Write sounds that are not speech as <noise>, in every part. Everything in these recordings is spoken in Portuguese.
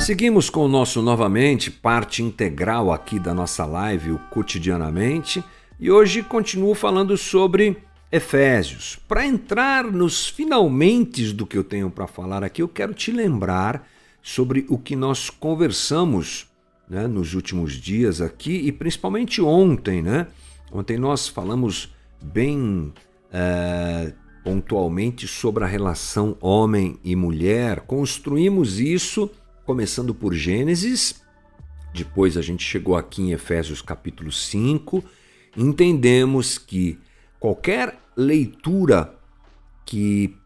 Seguimos com o nosso novamente, parte integral aqui da nossa live, o Cotidianamente, e hoje continuo falando sobre Efésios. Para entrar nos finalmente do que eu tenho para falar aqui, eu quero te lembrar sobre o que nós conversamos né, nos últimos dias aqui e principalmente ontem. Né? Ontem nós falamos bem é, pontualmente sobre a relação homem e mulher, construímos isso começando por Gênesis, depois a gente chegou aqui em Efésios capítulo 5, entendemos que qualquer leitura que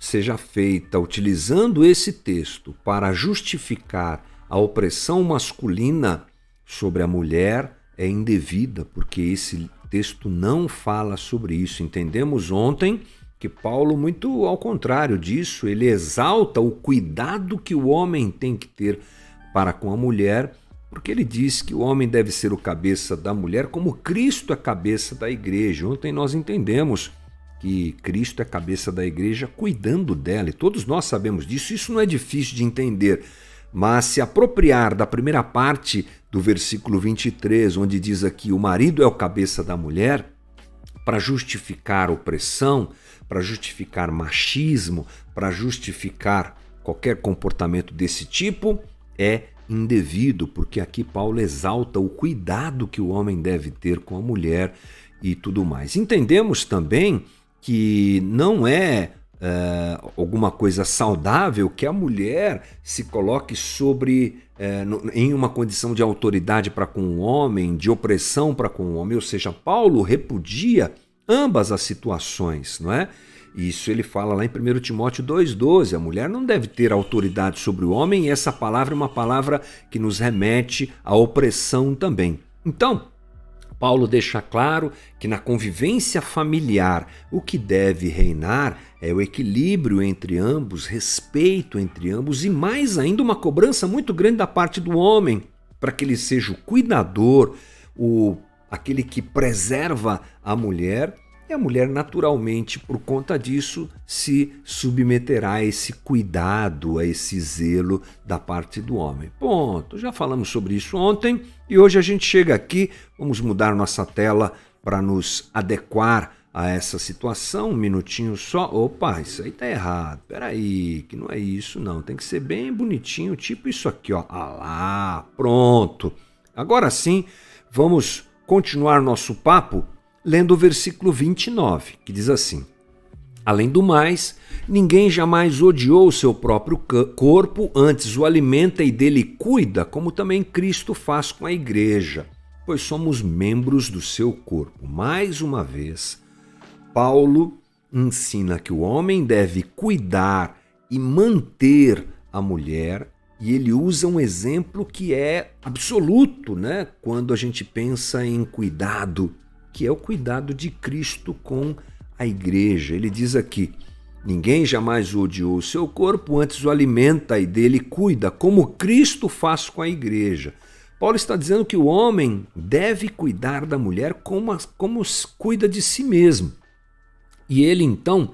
seja feita utilizando esse texto para justificar a opressão masculina sobre a mulher é indevida, porque esse texto não fala sobre isso. Entendemos ontem que Paulo, muito ao contrário disso, ele exalta o cuidado que o homem tem que ter para com a mulher, porque ele diz que o homem deve ser o cabeça da mulher, como Cristo é cabeça da igreja. Ontem nós entendemos que Cristo é cabeça da igreja cuidando dela, e todos nós sabemos disso, isso não é difícil de entender. Mas se apropriar da primeira parte do versículo 23, onde diz aqui: o marido é o cabeça da mulher, para justificar opressão, para justificar machismo, para justificar qualquer comportamento desse tipo, é indevido, porque aqui Paulo exalta o cuidado que o homem deve ter com a mulher e tudo mais. Entendemos também que não é, é alguma coisa saudável que a mulher se coloque sobre é, em uma condição de autoridade para com o homem, de opressão para com o homem, ou seja, Paulo repudia ambas as situações, não é? Isso ele fala lá em 1 Timóteo 2,12. A mulher não deve ter autoridade sobre o homem, e essa palavra é uma palavra que nos remete à opressão também. Então, Paulo deixa claro que na convivência familiar o que deve reinar é o equilíbrio entre ambos, respeito entre ambos e mais ainda uma cobrança muito grande da parte do homem para que ele seja o cuidador, o aquele que preserva a mulher, e a mulher, naturalmente, por conta disso, se submeterá a esse cuidado, a esse zelo da parte do homem. Ponto. Já falamos sobre isso ontem e hoje a gente chega aqui. Vamos mudar nossa tela para nos adequar a essa situação. Um minutinho só. Opa, isso aí tá errado. Peraí, que não é isso, não. Tem que ser bem bonitinho, tipo isso aqui, ó. Ah lá, pronto. Agora sim, vamos continuar nosso papo lendo o versículo 29, que diz assim: Além do mais, ninguém jamais odiou o seu próprio corpo, antes o alimenta e dele cuida, como também Cristo faz com a igreja, pois somos membros do seu corpo. Mais uma vez, Paulo ensina que o homem deve cuidar e manter a mulher e ele usa um exemplo que é absoluto, né? Quando a gente pensa em cuidado, que é o cuidado de Cristo com a igreja. Ele diz aqui: Ninguém jamais odiou o seu corpo, antes o alimenta e dele cuida, como Cristo faz com a igreja. Paulo está dizendo que o homem deve cuidar da mulher como, como cuida de si mesmo. E ele então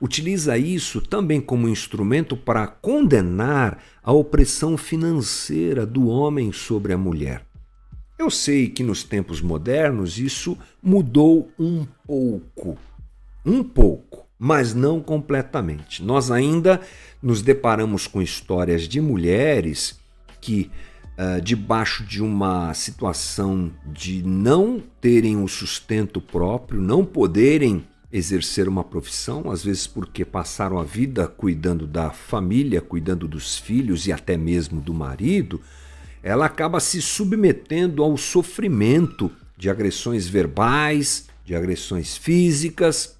utiliza isso também como instrumento para condenar a opressão financeira do homem sobre a mulher. Eu sei que nos tempos modernos isso mudou um pouco, um pouco, mas não completamente. Nós ainda nos deparamos com histórias de mulheres que, uh, debaixo de uma situação de não terem o sustento próprio, não poderem exercer uma profissão, às vezes porque passaram a vida cuidando da família, cuidando dos filhos e até mesmo do marido, ela acaba se submetendo ao sofrimento de agressões verbais, de agressões físicas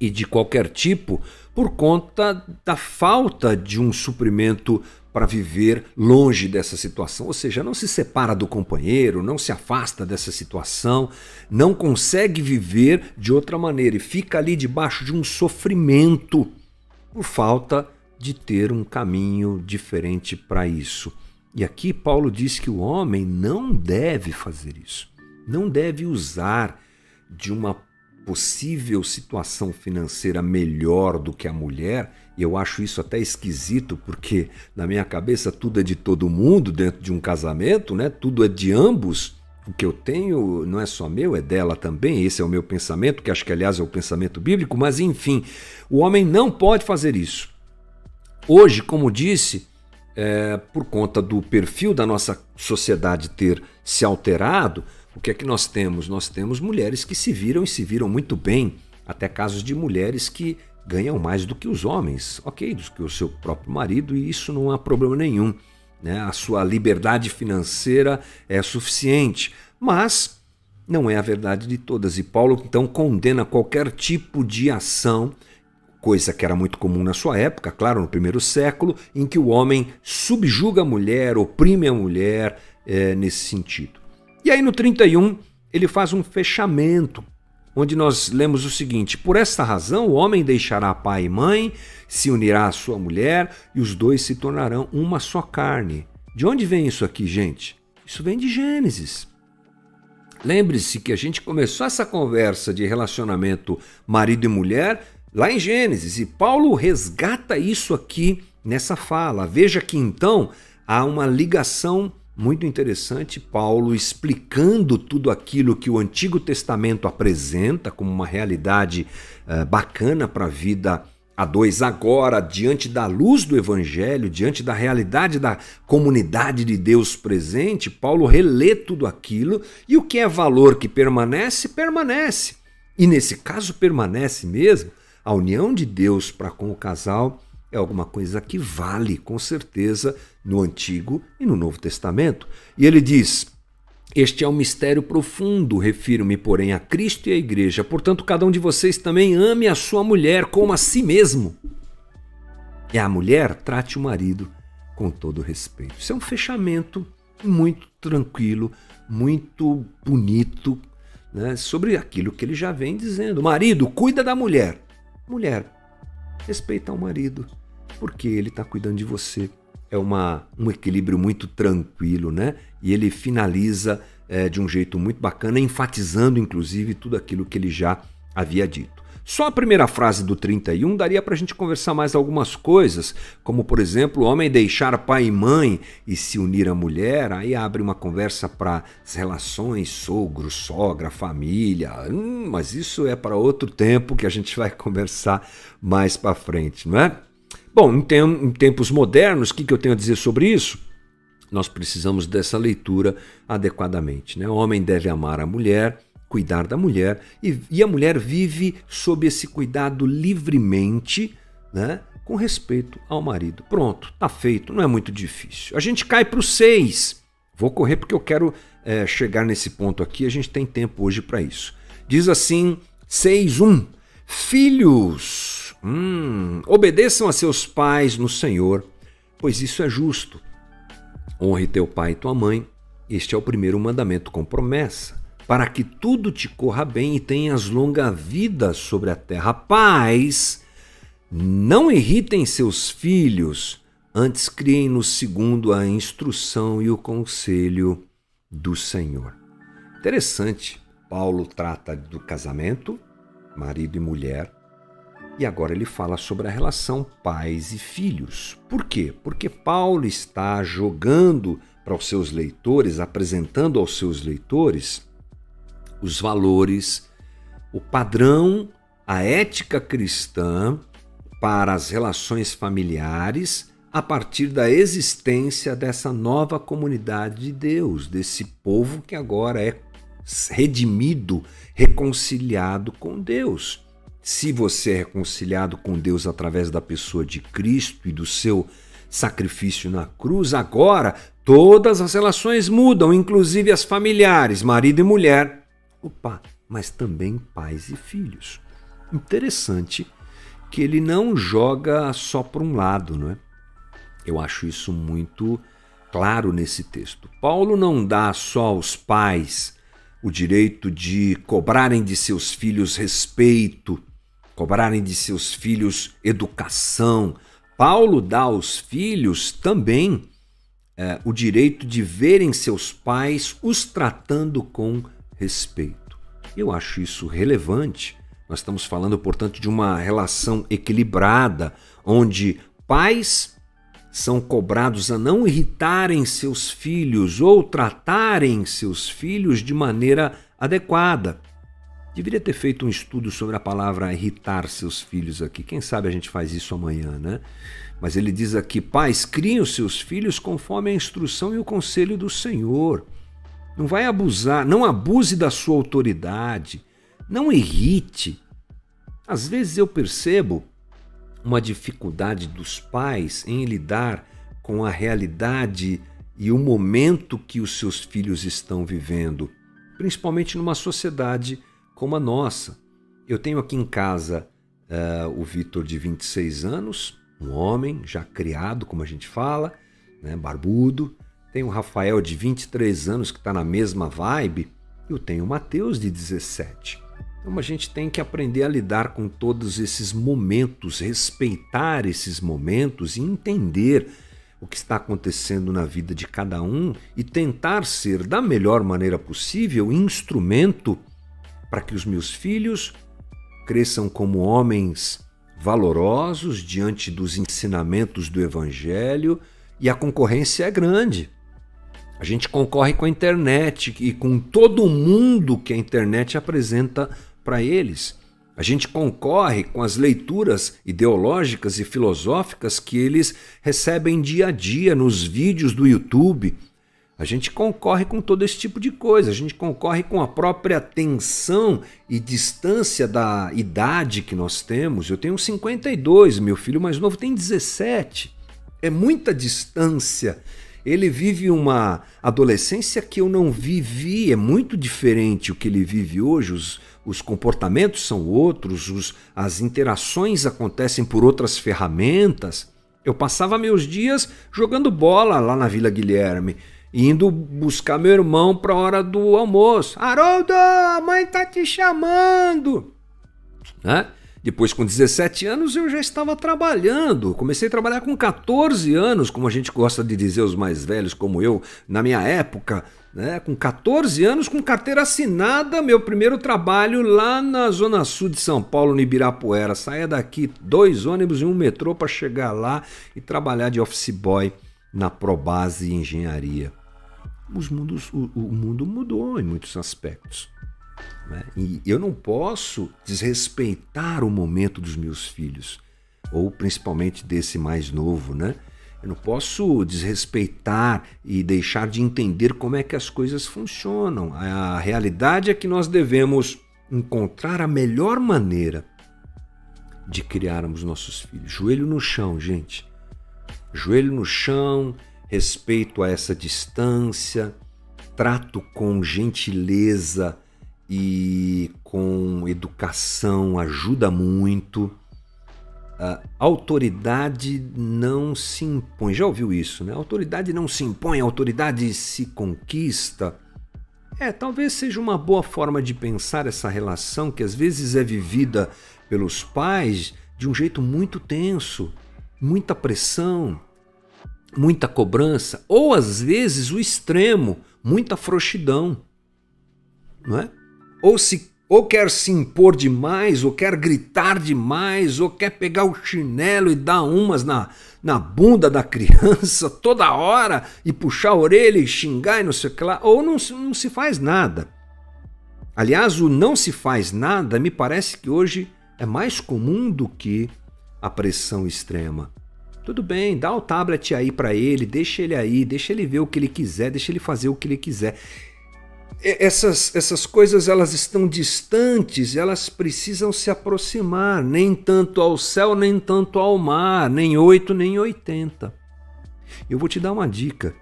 e de qualquer tipo por conta da falta de um suprimento para viver longe dessa situação, ou seja, não se separa do companheiro, não se afasta dessa situação, não consegue viver de outra maneira e fica ali debaixo de um sofrimento por falta de ter um caminho diferente para isso. E aqui Paulo diz que o homem não deve fazer isso, não deve usar de uma possível situação financeira melhor do que a mulher, e eu acho isso até esquisito, porque na minha cabeça tudo é de todo mundo dentro de um casamento, né? Tudo é de ambos. O que eu tenho não é só meu, é dela também. Esse é o meu pensamento, que acho que aliás é o pensamento bíblico, mas enfim, o homem não pode fazer isso. Hoje, como disse, é, por conta do perfil da nossa sociedade ter se alterado, o que é que nós temos? Nós temos mulheres que se viram e se viram muito bem, até casos de mulheres que ganham mais do que os homens, ok, do que o seu próprio marido, e isso não há problema nenhum. Né? A sua liberdade financeira é suficiente, mas não é a verdade de todas. E Paulo então condena qualquer tipo de ação, coisa que era muito comum na sua época, claro, no primeiro século, em que o homem subjuga a mulher, oprime a mulher é, nesse sentido. E aí no 31 ele faz um fechamento, onde nós lemos o seguinte: Por esta razão o homem deixará pai e mãe, se unirá à sua mulher, e os dois se tornarão uma só carne. De onde vem isso aqui, gente? Isso vem de Gênesis. Lembre-se que a gente começou essa conversa de relacionamento marido e mulher lá em Gênesis, e Paulo resgata isso aqui nessa fala. Veja que então há uma ligação muito interessante, Paulo explicando tudo aquilo que o Antigo Testamento apresenta como uma realidade uh, bacana para a vida a dois agora, diante da luz do Evangelho, diante da realidade da comunidade de Deus presente, Paulo relê tudo aquilo e o que é valor que permanece, permanece. E nesse caso, permanece mesmo. A união de Deus para com o casal é alguma coisa que vale, com certeza, no Antigo e no Novo Testamento. E ele diz: Este é um mistério profundo, refiro-me, porém, a Cristo e à Igreja. Portanto, cada um de vocês também ame a sua mulher como a si mesmo. E a mulher trate o marido com todo respeito. Isso é um fechamento muito tranquilo, muito bonito, né, sobre aquilo que ele já vem dizendo. Marido, cuida da mulher. Mulher, respeita o marido porque ele está cuidando de você. É uma, um equilíbrio muito tranquilo, né? E ele finaliza é, de um jeito muito bacana, enfatizando inclusive tudo aquilo que ele já havia dito. Só a primeira frase do 31 daria para a gente conversar mais algumas coisas, como por exemplo, o homem deixar pai e mãe e se unir à mulher, aí abre uma conversa para as relações sogro, sogra, família. Hum, mas isso é para outro tempo que a gente vai <laughs> conversar mais para frente, não é? Bom, em, em tempos modernos, o que, que eu tenho a dizer sobre isso? Nós precisamos dessa leitura adequadamente. Né? O homem deve amar a mulher, cuidar da mulher, e, e a mulher vive sob esse cuidado livremente, né? com respeito ao marido. Pronto, tá feito, não é muito difícil. A gente cai para o 6. Vou correr porque eu quero é, chegar nesse ponto aqui, a gente tem tempo hoje para isso. Diz assim, 6.1 Filhos, Hum, obedeçam a seus pais no Senhor, pois isso é justo. Honre teu pai e tua mãe, este é o primeiro mandamento com promessa, para que tudo te corra bem e tenhas longa vida sobre a terra. Pais, não irritem seus filhos, antes criem-nos segundo a instrução e o conselho do Senhor. Interessante, Paulo trata do casamento, marido e mulher, e agora ele fala sobre a relação pais e filhos. Por quê? Porque Paulo está jogando para os seus leitores, apresentando aos seus leitores os valores, o padrão, a ética cristã para as relações familiares a partir da existência dessa nova comunidade de Deus, desse povo que agora é redimido, reconciliado com Deus. Se você é reconciliado com Deus através da pessoa de Cristo e do seu sacrifício na cruz, agora todas as relações mudam, inclusive as familiares, marido e mulher. Opa, mas também pais e filhos. Interessante que ele não joga só para um lado, não é? Eu acho isso muito claro nesse texto. Paulo não dá só aos pais o direito de cobrarem de seus filhos respeito, cobrarem de seus filhos educação. Paulo dá aos filhos também é, o direito de verem seus pais os tratando com respeito. Eu acho isso relevante. Nós estamos falando, portanto, de uma relação equilibrada, onde pais são cobrados a não irritarem seus filhos ou tratarem seus filhos de maneira adequada. Deveria ter feito um estudo sobre a palavra irritar seus filhos aqui. Quem sabe a gente faz isso amanhã, né? Mas ele diz aqui: pais, criem os seus filhos conforme a instrução e o conselho do Senhor. Não vai abusar, não abuse da sua autoridade, não irrite. Às vezes eu percebo uma dificuldade dos pais em lidar com a realidade e o momento que os seus filhos estão vivendo, principalmente numa sociedade como a nossa. Eu tenho aqui em casa uh, o Vitor de 26 anos, um homem já criado, como a gente fala, né, barbudo. Tenho o Rafael de 23 anos que está na mesma vibe. Eu tenho o Mateus de 17. Então a gente tem que aprender a lidar com todos esses momentos, respeitar esses momentos e entender o que está acontecendo na vida de cada um e tentar ser da melhor maneira possível instrumento para que os meus filhos cresçam como homens valorosos diante dos ensinamentos do Evangelho e a concorrência é grande. A gente concorre com a internet e com todo mundo que a internet apresenta para eles. A gente concorre com as leituras ideológicas e filosóficas que eles recebem dia a dia nos vídeos do YouTube. A gente concorre com todo esse tipo de coisa, a gente concorre com a própria tensão e distância da idade que nós temos. Eu tenho 52, meu filho mais novo tem 17. É muita distância. Ele vive uma adolescência que eu não vivi, é muito diferente o que ele vive hoje. Os, os comportamentos são outros, os, as interações acontecem por outras ferramentas. Eu passava meus dias jogando bola lá na Vila Guilherme, indo buscar meu irmão para a hora do almoço. Haroldo, a mãe tá te chamando. Né? Depois, com 17 anos, eu já estava trabalhando. Comecei a trabalhar com 14 anos, como a gente gosta de dizer os mais velhos, como eu, na minha época. Né? Com 14 anos, com carteira assinada, meu primeiro trabalho lá na Zona Sul de São Paulo, no Ibirapuera. Saía daqui dois ônibus e um metrô para chegar lá e trabalhar de office boy na Probase Engenharia. Os mundos, o, o mundo mudou em muitos aspectos. Né? E eu não posso desrespeitar o momento dos meus filhos, ou principalmente desse mais novo, né? Eu não posso desrespeitar e deixar de entender como é que as coisas funcionam. A realidade é que nós devemos encontrar a melhor maneira de criarmos nossos filhos. Joelho no chão, gente. Joelho no chão, respeito a essa distância, trato com gentileza e com educação ajuda muito. A autoridade não se impõe. Já ouviu isso, né? Autoridade não se impõe, a autoridade se conquista. É, talvez seja uma boa forma de pensar essa relação que às vezes é vivida pelos pais de um jeito muito tenso, muita pressão, muita cobrança, ou às vezes o extremo, muita frouxidão, não é? Ou se ou quer se impor demais, ou quer gritar demais, ou quer pegar o chinelo e dar umas na, na bunda da <laughs> criança toda hora e puxar a orelha e xingar e não sei o que lá, ou não, não se faz nada. Aliás, o não se faz nada me parece que hoje é mais comum do que a pressão extrema. Tudo bem, dá o tablet aí para ele, deixa ele aí, deixa ele ver o que ele quiser, deixa ele fazer o que ele quiser essas, essas coisas elas estão distantes, elas precisam se aproximar, nem tanto ao céu, nem tanto ao mar, nem oito, nem oitenta. Eu vou te dar uma dica.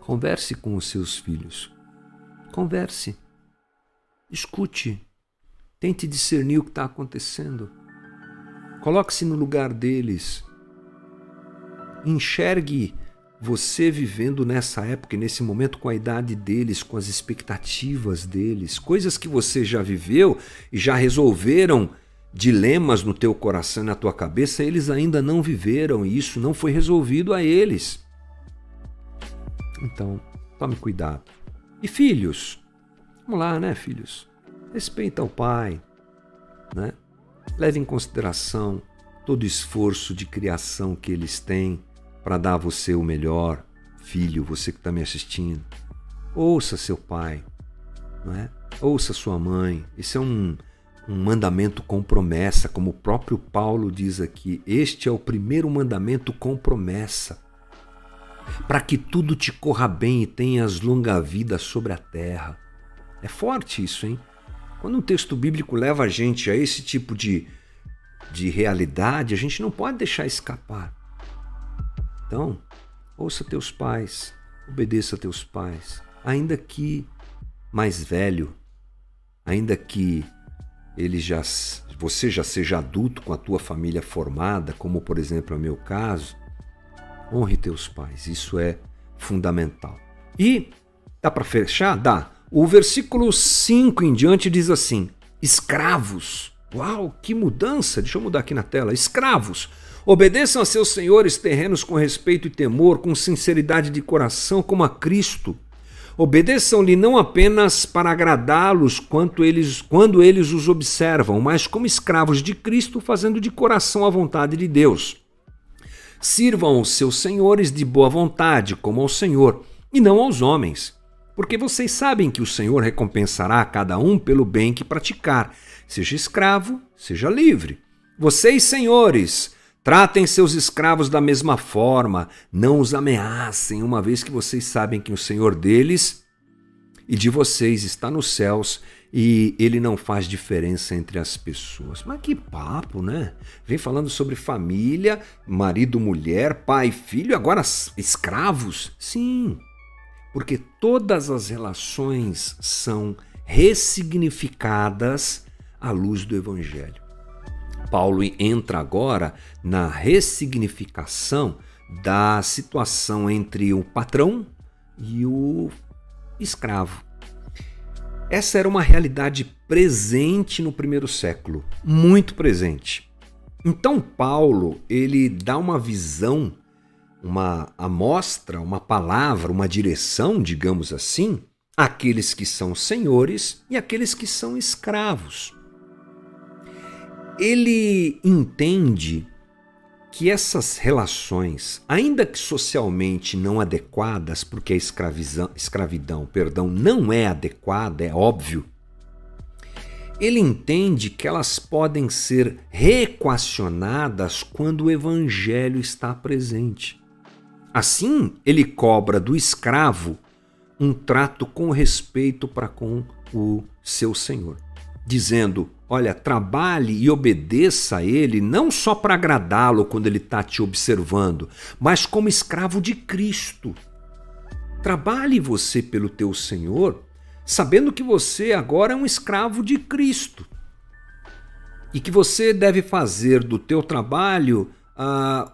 Converse com os seus filhos. Converse. Escute. Tente discernir o que está acontecendo. Coloque-se no lugar deles. Enxergue você vivendo nessa época e nesse momento com a idade deles, com as expectativas deles, coisas que você já viveu e já resolveram dilemas no teu coração e na tua cabeça, eles ainda não viveram e isso não foi resolvido a eles. Então, tome cuidado. E filhos? Vamos lá, né, filhos? Respeita o pai, né? Leve em consideração todo o esforço de criação que eles têm para dar a você o melhor, filho, você que está me assistindo. Ouça seu pai, não é? Ouça sua mãe. Isso é um, um mandamento com promessa, como o próprio Paulo diz aqui. Este é o primeiro mandamento com promessa. Para que tudo te corra bem e tenhas longa vida sobre a terra. É forte isso, hein? Quando um texto bíblico leva a gente a esse tipo de, de realidade, a gente não pode deixar escapar. Então, ouça teus pais, obedeça teus pais, ainda que mais velho, ainda que ele já você já seja adulto com a tua família formada, como por exemplo é o meu caso, honre teus pais, isso é fundamental. E dá para fechar? Dá. O versículo 5 em diante diz assim: escravos. Uau, que mudança! Deixa eu mudar aqui na tela. Escravos, obedeçam a seus senhores terrenos com respeito e temor, com sinceridade de coração, como a Cristo. Obedeçam-lhe não apenas para agradá-los quando eles, quando eles os observam, mas como escravos de Cristo, fazendo de coração a vontade de Deus. Sirvam os seus senhores de boa vontade, como ao Senhor, e não aos homens porque vocês sabem que o Senhor recompensará a cada um pelo bem que praticar, seja escravo, seja livre. Vocês, senhores, tratem seus escravos da mesma forma, não os ameacem, uma vez que vocês sabem que o Senhor deles e de vocês está nos céus e ele não faz diferença entre as pessoas. Mas que papo, né? Vem falando sobre família, marido, mulher, pai, filho, agora escravos? Sim porque todas as relações são ressignificadas à luz do Evangelho. Paulo entra agora na ressignificação da situação entre o patrão e o escravo. Essa era uma realidade presente no primeiro século, muito presente. Então Paulo, ele dá uma visão uma amostra, uma palavra, uma direção, digamos assim, àqueles que são senhores e àqueles que são escravos. Ele entende que essas relações, ainda que socialmente não adequadas, porque a escravidão, perdão, não é adequada, é óbvio, ele entende que elas podem ser reequacionadas quando o evangelho está presente. Assim, ele cobra do escravo um trato com respeito para com o seu senhor, dizendo: Olha, trabalhe e obedeça a ele não só para agradá-lo quando ele está te observando, mas como escravo de Cristo. Trabalhe você pelo teu Senhor, sabendo que você agora é um escravo de Cristo e que você deve fazer do teu trabalho uh,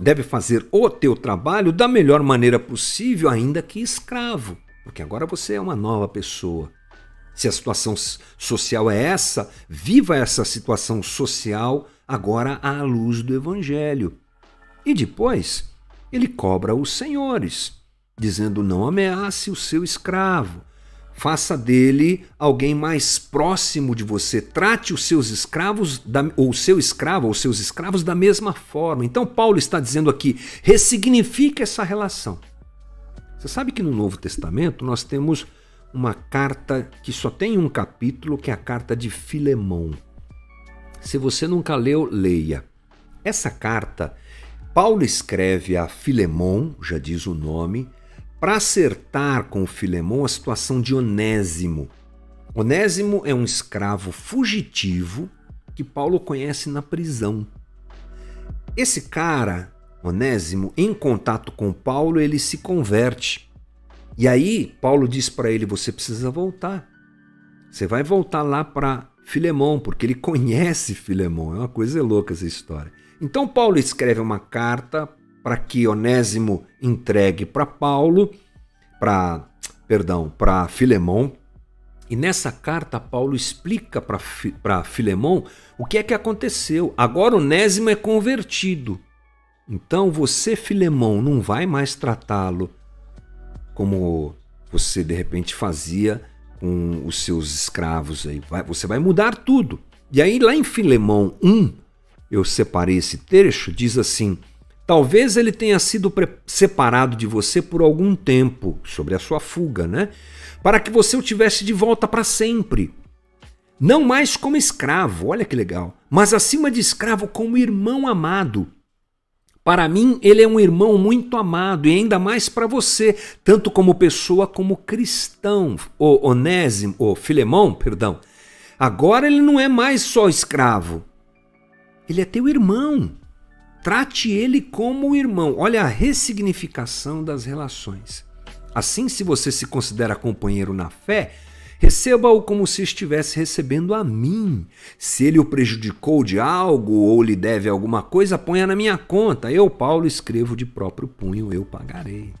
deve fazer o teu trabalho da melhor maneira possível, ainda que escravo, porque agora você é uma nova pessoa. Se a situação social é essa, viva essa situação social agora à luz do Evangelho. E depois, ele cobra os senhores, dizendo: não ameace o seu escravo, Faça dele alguém mais próximo de você. Trate os seus escravos, da, ou seu escravo, ou seus escravos da mesma forma. Então, Paulo está dizendo aqui: ressignifique essa relação. Você sabe que no Novo Testamento nós temos uma carta que só tem um capítulo, que é a carta de Filemão. Se você nunca leu, leia. Essa carta, Paulo escreve a Filemão, já diz o nome, para acertar com Filemão a situação de Onésimo. Onésimo é um escravo fugitivo que Paulo conhece na prisão. Esse cara, Onésimo, em contato com Paulo, ele se converte. E aí, Paulo diz para ele: você precisa voltar. Você vai voltar lá para Filemão, porque ele conhece Filemão. É uma coisa louca essa história. Então, Paulo escreve uma carta para que Onésimo entregue para Paulo, para perdão, para Filemão. E nessa carta Paulo explica para Filemão o que é que aconteceu. Agora Onésimo é convertido. Então você, Filemão, não vai mais tratá-lo como você de repente fazia com os seus escravos aí. Você vai mudar tudo. E aí, lá em Filemão 1, eu separei esse trecho, diz assim: Talvez ele tenha sido separado de você por algum tempo, sobre a sua fuga, né? Para que você o tivesse de volta para sempre. Não mais como escravo, olha que legal, mas acima de escravo como irmão amado. Para mim, ele é um irmão muito amado e ainda mais para você, tanto como pessoa como cristão. O Onésimo, o Filemão, perdão. Agora ele não é mais só escravo. Ele é teu irmão. Trate ele como irmão. Olha a ressignificação das relações. Assim, se você se considera companheiro na fé, Receba-o como se estivesse recebendo a mim. Se ele o prejudicou de algo ou lhe deve alguma coisa, ponha na minha conta. Eu, Paulo, escrevo de próprio punho, eu pagarei.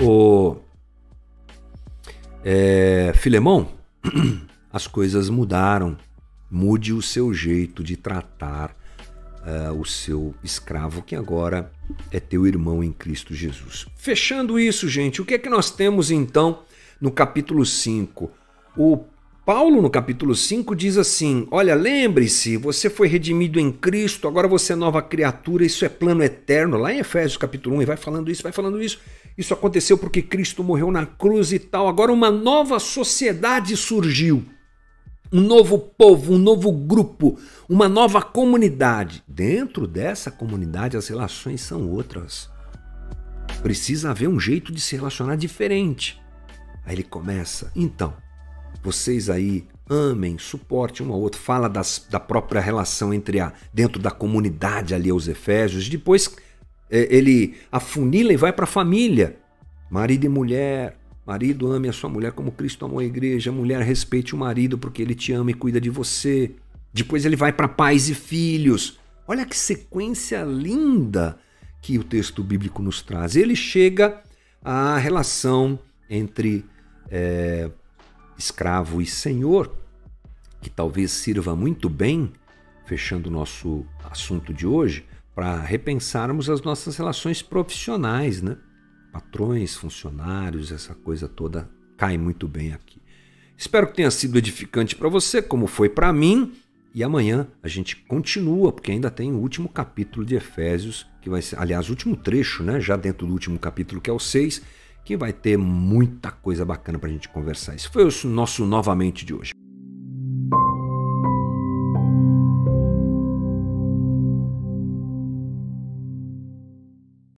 O é, Filemão, <clears throat> as coisas mudaram. Mude o seu jeito de tratar uh, o seu escravo, que agora é teu irmão em Cristo Jesus. Fechando isso, gente, o que é que nós temos então no capítulo 5. O Paulo, no capítulo 5, diz assim: Olha, lembre-se, você foi redimido em Cristo, agora você é nova criatura, isso é plano eterno. Lá em Efésios capítulo 1, e vai falando isso, vai falando isso. Isso aconteceu porque Cristo morreu na cruz e tal. Agora uma nova sociedade surgiu. Um novo povo, um novo grupo, uma nova comunidade. Dentro dessa comunidade as relações são outras. Precisa haver um jeito de se relacionar diferente. Aí ele começa, então, vocês aí amem, suportem um ao outro, fala das, da própria relação entre a dentro da comunidade ali aos Efésios, depois é, ele afunila e vai para a família, marido e mulher, marido ame a sua mulher como Cristo amou a igreja, mulher respeite o marido porque ele te ama e cuida de você. Depois ele vai para pais e filhos. Olha que sequência linda que o texto bíblico nos traz. Ele chega à relação entre é, escravo e senhor, que talvez sirva muito bem, fechando o nosso assunto de hoje, para repensarmos as nossas relações profissionais, né? Patrões, funcionários, essa coisa toda cai muito bem aqui. Espero que tenha sido edificante para você, como foi para mim. E amanhã a gente continua, porque ainda tem o último capítulo de Efésios, que vai ser, aliás, o último trecho, né? Já dentro do último capítulo, que é o 6 que vai ter muita coisa bacana para a gente conversar. Esse foi o nosso novamente de hoje.